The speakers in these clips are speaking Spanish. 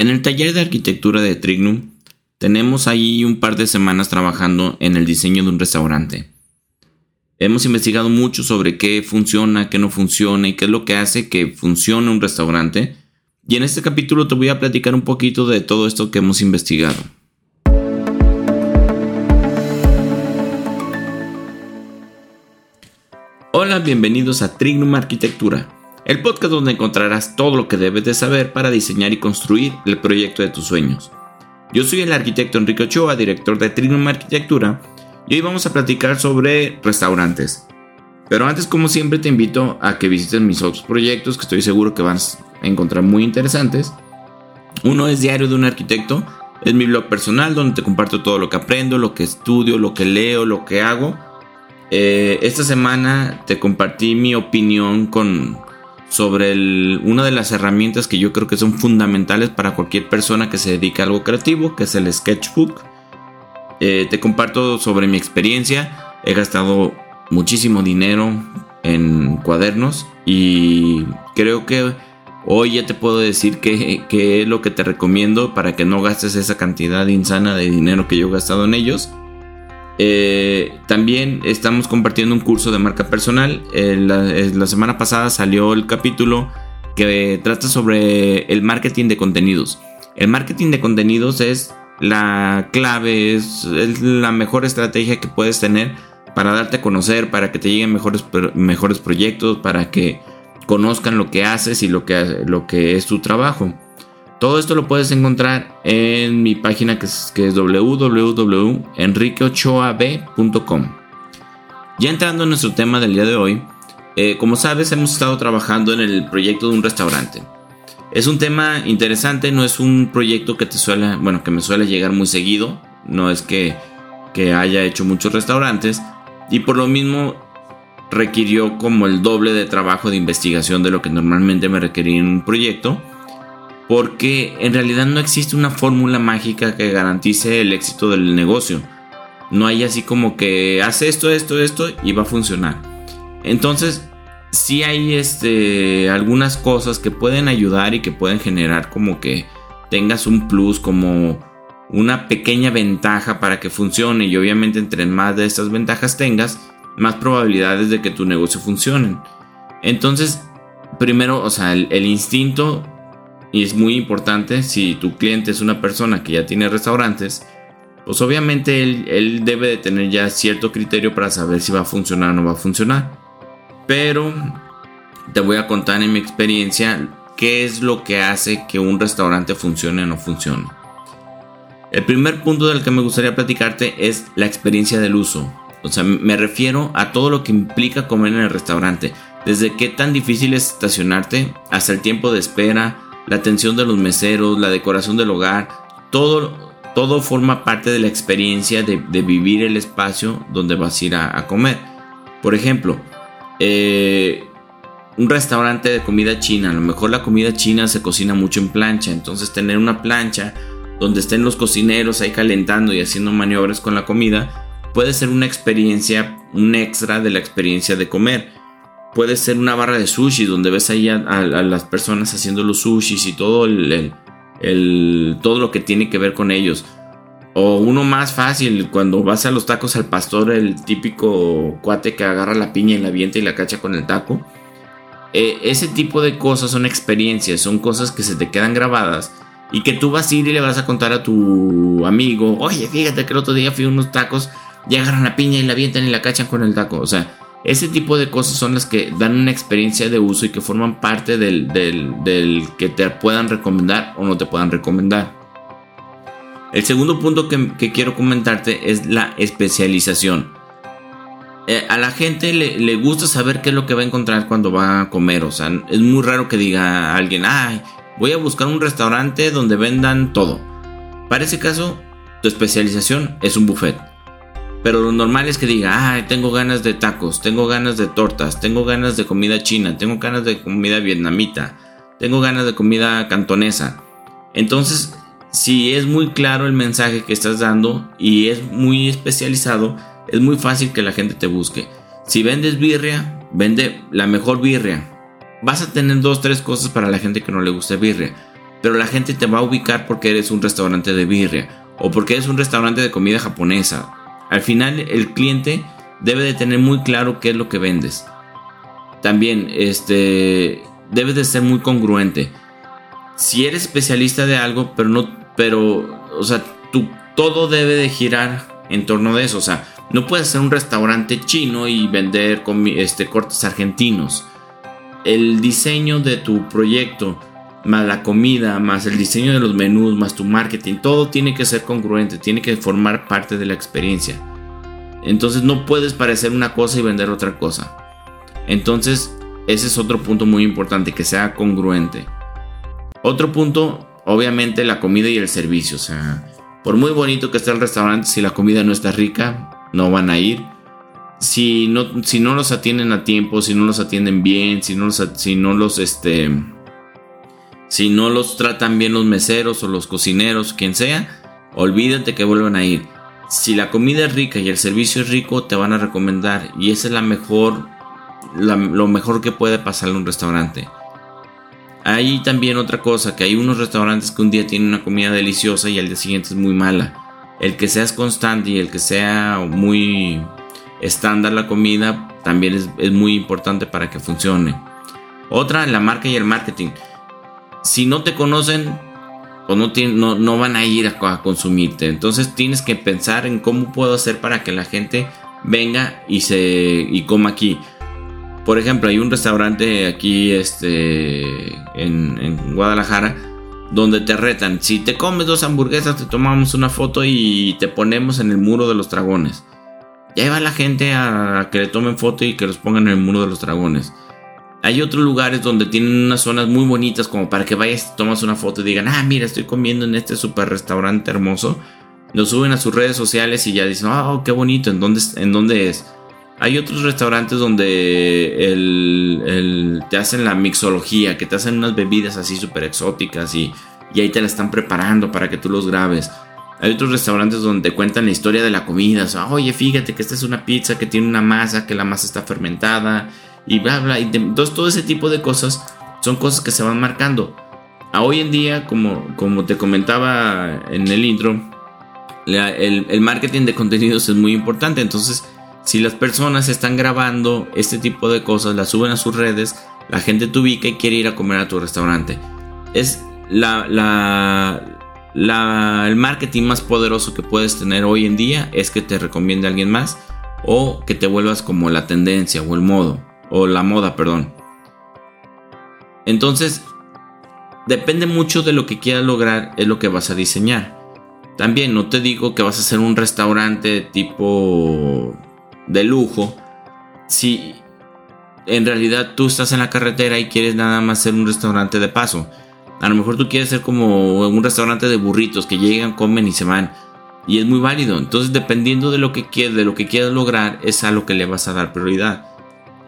En el taller de arquitectura de Trignum tenemos ahí un par de semanas trabajando en el diseño de un restaurante. Hemos investigado mucho sobre qué funciona, qué no funciona y qué es lo que hace que funcione un restaurante. Y en este capítulo te voy a platicar un poquito de todo esto que hemos investigado. Hola, bienvenidos a Trignum Arquitectura el podcast donde encontrarás todo lo que debes de saber para diseñar y construir el proyecto de tus sueños. Yo soy el arquitecto Enrique Ochoa, director de Trinum Arquitectura, y hoy vamos a platicar sobre restaurantes. Pero antes, como siempre, te invito a que visites mis otros proyectos que estoy seguro que vas a encontrar muy interesantes. Uno es Diario de un Arquitecto, es mi blog personal donde te comparto todo lo que aprendo, lo que estudio, lo que leo, lo que hago. Eh, esta semana te compartí mi opinión con, sobre una de las herramientas que yo creo que son fundamentales para cualquier persona que se dedique a algo creativo, que es el sketchbook. Eh, te comparto sobre mi experiencia. He gastado muchísimo dinero en cuadernos y creo que hoy ya te puedo decir que, que es lo que te recomiendo para que no gastes esa cantidad insana de dinero que yo he gastado en ellos. Eh, también estamos compartiendo un curso de marca personal. La, semana pasada salió el capítulo que trata sobre el marketing de contenidos. El marketing de contenidos es la clave, es, la mejor estrategia que puedes tener para darte a conocer, para que te lleguen mejores, mejores proyectos, para que conozcan lo que haces y lo que, lo que es tu trabajo. Todo esto lo puedes encontrar en mi página que es, que www.enriqueochoab.com. Ya entrando en nuestro tema del día de hoy, eh, como sabes hemos estado trabajando en el proyecto de un restaurante. Es un tema interesante, no es un proyecto que te suele, bueno, que me suele llegar muy seguido, no es que, que haya hecho muchos restaurantes y por lo mismo requirió como el doble de trabajo de investigación de lo que normalmente me requería en un proyecto porque en realidad no existe una fórmula mágica que garantice el éxito del negocio. No hay así como que hace esto, esto, esto y va a funcionar. Entonces, sí hay este, algunas cosas que pueden ayudar y que pueden generar como que tengas un plus, como una pequeña ventaja para que funcione. Y obviamente entre más de estas ventajas tengas, más probabilidades de que tu negocio funcione. Entonces, primero, o sea, el instinto y es muy importante si tu cliente es una persona que ya tiene restaurantes, pues obviamente él, debe de tener ya cierto criterio para saber si va a funcionar o no va a funcionar. Pero te voy a contar en mi experiencia qué es lo que hace que un restaurante funcione o no funcione. El primer punto del que me gustaría platicarte es la experiencia del uso. O sea, me refiero a todo lo que implica comer en el restaurante. Desde qué tan difícil es estacionarte hasta el tiempo de espera, la atención de los meseros, la decoración del hogar, todo, todo forma parte de la experiencia de, vivir el espacio donde vas a ir a, comer. Por ejemplo, eh, un restaurante de comida china, a lo mejor la comida china se cocina mucho en plancha, entonces tener una plancha donde estén los cocineros ahí calentando y haciendo maniobras con la comida puede ser una experiencia, un extra de la experiencia de comer puede ser una barra de sushi donde ves ahí a, las personas haciendo los sushis y todo el, todo lo que tiene que ver con ellos. O uno más fácil, cuando vas a los tacos al pastor, el típico cuate que agarra la piña y la avienta y la cacha con el taco. E, ese tipo de cosas son experiencias, son cosas que se te quedan grabadas y que tú vas a ir y le vas a contar a tu amigo, oye, fíjate que el otro día fui a unos tacos y agarran la piña y la avientan y la cachan con el taco. O sea, ese tipo de cosas son las que dan una experiencia de uso y que forman parte del, que te puedan recomendar o no te puedan recomendar. El segundo punto que, quiero comentarte es la especialización. Eh, a la gente le, gusta saber qué es lo que va a encontrar cuando va a comer. O sea, es muy raro que diga alguien, ay, voy a buscar un restaurante donde vendan todo. Para ese caso, tu especialización es un buffet. Pero lo normal es que diga, ah, tengo ganas de tacos, tengo ganas de tortas, tengo ganas de comida china, tengo ganas de comida vietnamita, tengo ganas de comida cantonesa. Entonces, si es muy claro el mensaje que estás dando y es muy especializado, es muy fácil que la gente te busque. Si vendes birria, vende la mejor birria. Vas a tener dos, tres cosas para la gente que no le gusta birria. pero la gente te va a ubicar porque eres un restaurante de birria o porque eres un restaurante de comida japonesa. Al final el cliente debe de tener muy claro qué es lo que vendes. También este debes de ser muy congruente. Si eres especialista de algo, pero no pero o sea, tu, todo debe de girar en torno de eso, o sea, no puedes ser un restaurante chino y vender este, cortes argentinos. El diseño de tu proyecto, más la comida, más el diseño de los menús, más tu marketing, todo tiene que ser congruente, tiene que formar parte de la experiencia. Entonces no puedes parecer una cosa y vender otra cosa. Entonces, ese es otro punto muy importante, que sea congruente. Otro punto, obviamente, la comida y el servicio. O sea, por muy bonito que esté el restaurante, si la comida no está rica, no van a ir. Si no, si no los atienden a tiempo, si no los atienden bien, si no los, si no los, este, si no los tratan bien los meseros o los cocineros, quien sea, olvídate que vuelvan a ir. Si la comida es rica y el servicio es rico, te van a recomendar y esa es la mejor, lo mejor que puede pasar en un restaurante. Hay también otra cosa, que hay unos restaurantes que un día tienen una comida deliciosa y al día siguiente es muy mala el que seas constante y el que sea muy estándar la comida también es, muy importante para que funcione. Otra, la marca y el marketing. Si no te conocen, pues no, no, van a ir a, consumirte. Entonces tienes que pensar en cómo puedo hacer para que la gente venga y se y coma aquí. Por ejemplo, hay un restaurante aquí este, en, en Guadalajara donde te retan. Si te comes dos hamburguesas, te tomamos una foto y te ponemos en el muro de los dragones. Ya va la gente a que le tomen foto y que los pongan en el muro de los dragones. Hay otros lugares donde tienen unas zonas muy bonitas como para que vayas tomas una foto y digan, ah, mira, estoy comiendo en este super restaurante hermoso. Lo suben a sus redes sociales y ya dicen, oh, qué bonito, ¿en dónde, en dónde es? Hay otros restaurantes donde te hacen la mixología, que te hacen unas bebidas así súper exóticas y, ahí te la están preparando para que tú los grabes. Hay otros restaurantes donde te cuentan la historia de la comida. Oye, fíjate que esta es una pizza que tiene una masa, que la masa está fermentada y bla, bla. Y entonces todo ese tipo de cosas son cosas que se van marcando. A hoy en día, como, como te comentaba en el intro, el, el marketing de contenidos es muy importante. Entonces, si las personas están grabando este tipo de cosas, las suben a sus redes, la gente te ubica y quiere ir a comer a tu restaurante. Es la, el marketing más poderoso que puedes tener hoy en día es que te recomiende a alguien más o que te vuelvas como la tendencia o el modo o la moda, perdón. Entonces, depende mucho de lo que quieras lograr, es lo que vas a diseñar. También no te digo que vas a hacer un restaurante tipo de lujo, si en realidad tú estás en la carretera y quieres nada más ser un restaurante de paso. A lo mejor tú quieres ser como un restaurante de burritos que llegan, comen y se van. Y es muy válido. Entonces, dependiendo de lo que quieres, de lo que quieras lograr, es a lo que le vas a dar prioridad.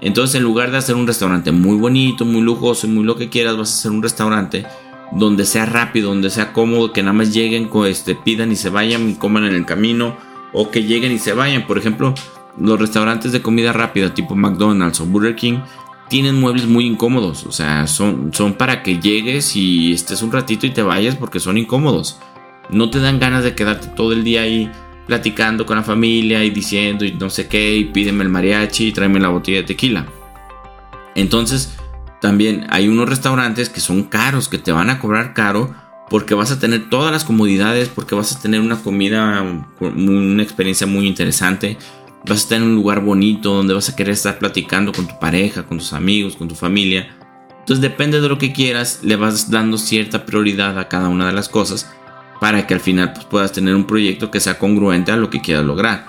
Entonces, en lugar de hacer un restaurante muy bonito, muy lujoso y muy lo que quieras, vas a hacer un restaurante donde sea rápido, donde sea cómodo, que nada más lleguen, este, pidan y se vayan y coman en el camino, o que lleguen y se vayan. Por ejemplo, los restaurantes de comida rápida tipo McDonald's o Burger King tienen muebles muy incómodos. O sea, son, son para que llegues y estés un ratito y te vayas porque son incómodos. No te dan ganas de quedarte todo el día ahí platicando con la familia y diciendo y no sé qué y pídeme el mariachi y tráeme la botella de tequila. Entonces, también hay unos restaurantes que son caros, que te van a cobrar caro porque vas a tener todas las comodidades, porque vas a tener una comida, una experiencia muy interesante, vas a estar en un lugar bonito donde vas a querer estar platicando con tu pareja, con tus amigos, con tu familia. Entonces depende de lo que quieras, le vas dando cierta prioridad a cada una de las cosas para que al final pues, puedas tener un proyecto que sea congruente a lo que quieras lograr.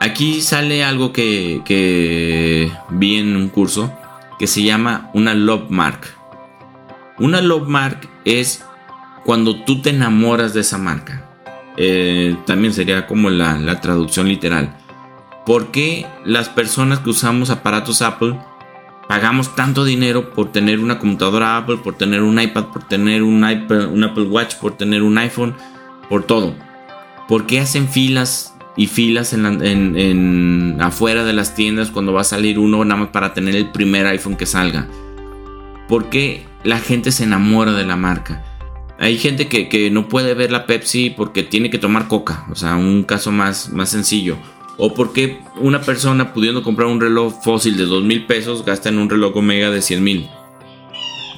Aquí sale algo que, vi en un curso que se llama una love mark. Una love mark es cuando tú te enamoras de esa marca. Eh, también sería como la, la traducción literal. ¿Por qué las personas que usamos aparatos Apple pagamos tanto dinero por tener una computadora Apple, por tener un iPad, por tener un, un Apple Watch, por tener un iPhone, por todo? ¿Por qué hacen filas y filas en, afuera de las tiendas cuando va a salir uno nada más para tener el primer iPhone que salga? por qué la gente se enamora de la marca. Hay gente que, no puede ver la Pepsi porque tiene que tomar coca, o sea, un caso más, más sencillo. O porque una persona pudiendo comprar un reloj fósil de 2 mil pesos gasta en un reloj Omega de 100 mil.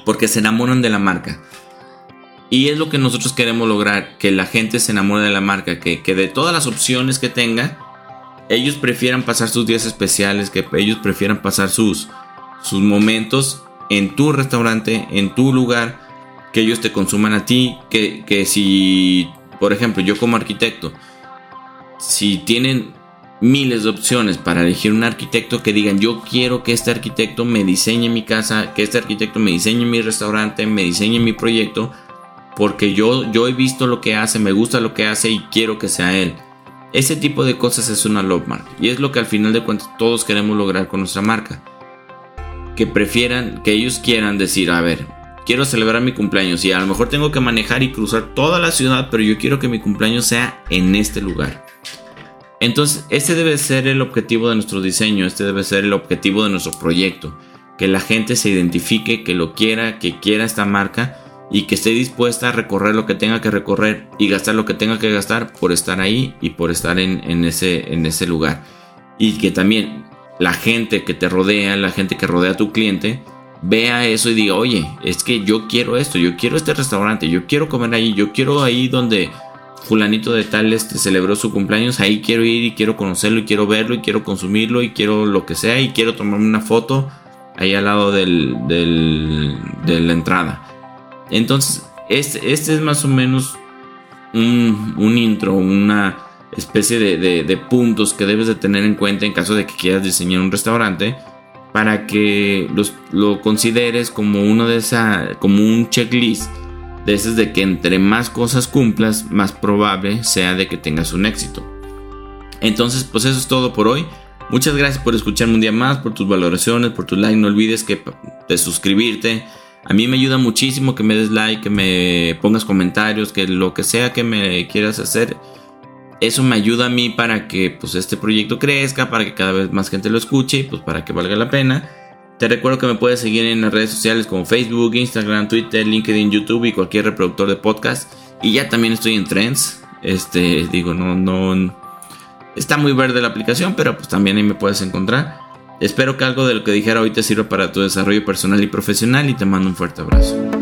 Porque se enamoran de la marca. Y es lo que nosotros queremos lograr, que la gente se enamore de la marca, que, que de todas las opciones que tenga, ellos prefieran pasar sus días especiales, que ellos prefieran pasar sus, sus momentos en tu restaurante, en tu lugar, que ellos te consuman a ti, que, que si, por ejemplo, yo como arquitecto, si tienen miles de opciones para elegir un arquitecto que digan yo quiero que este arquitecto me diseñe mi casa, que este arquitecto me diseñe mi restaurante, me diseñe mi proyecto, porque yo, yo he visto lo que hace, me gusta lo que hace y quiero que sea él. Ese tipo de cosas es una love mark y es lo que al final de cuentas todos queremos lograr con nuestra marca. Que prefieran, que ellos quieran decir, a ver, quiero celebrar mi cumpleaños y a lo mejor tengo que manejar y cruzar toda la ciudad, pero yo quiero que mi cumpleaños sea en este lugar. Entonces, este debe ser el objetivo de nuestro diseño, este debe ser el objetivo de nuestro proyecto. Que la gente se identifique, que lo quiera, que quiera esta marca y que esté dispuesta a recorrer lo que tenga que recorrer y gastar lo que tenga que gastar por estar ahí y por estar en, ese, en ese lugar. Y que también la gente que te rodea, la gente que rodea a tu cliente, vea eso y diga, oye, es que yo quiero esto, yo quiero este restaurante, yo quiero comer ahí, yo quiero ahí donde fulanito de tal este celebró su cumpleaños, ahí quiero ir y quiero conocerlo y quiero verlo y quiero consumirlo y quiero lo que sea y quiero tomarme una foto ahí al lado de la entrada. Entonces, este, este es más o menos un, intro, una especie de, puntos que debes de tener en cuenta en caso de que quieras diseñar un restaurante para que lo consideres como uno de esa, como un checklist de de que entre más cosas cumplas, más probable sea de que tengas un éxito. Entonces, pues eso es todo por hoy. Muchas gracias por escucharme un día más, por tus valoraciones, por tu like. No olvides que de suscribirte. A mí me ayuda muchísimo que me des like, que me pongas comentarios, que lo que sea que me quieras hacer. Eso me ayuda a mí para que pues este proyecto crezca, para que cada vez más gente lo escuche y pues para que valga la pena. Te recuerdo que me puedes seguir en las redes sociales como Facebook, Instagram, Twitter, LinkedIn, YouTube y cualquier reproductor de podcast. Y ya también estoy en Trends. Este, digo, no, no. Está muy verde la aplicación, pero pues también ahí me puedes encontrar. Espero que algo de lo que dijera hoy te sirva para tu desarrollo personal y profesional y te mando un fuerte abrazo.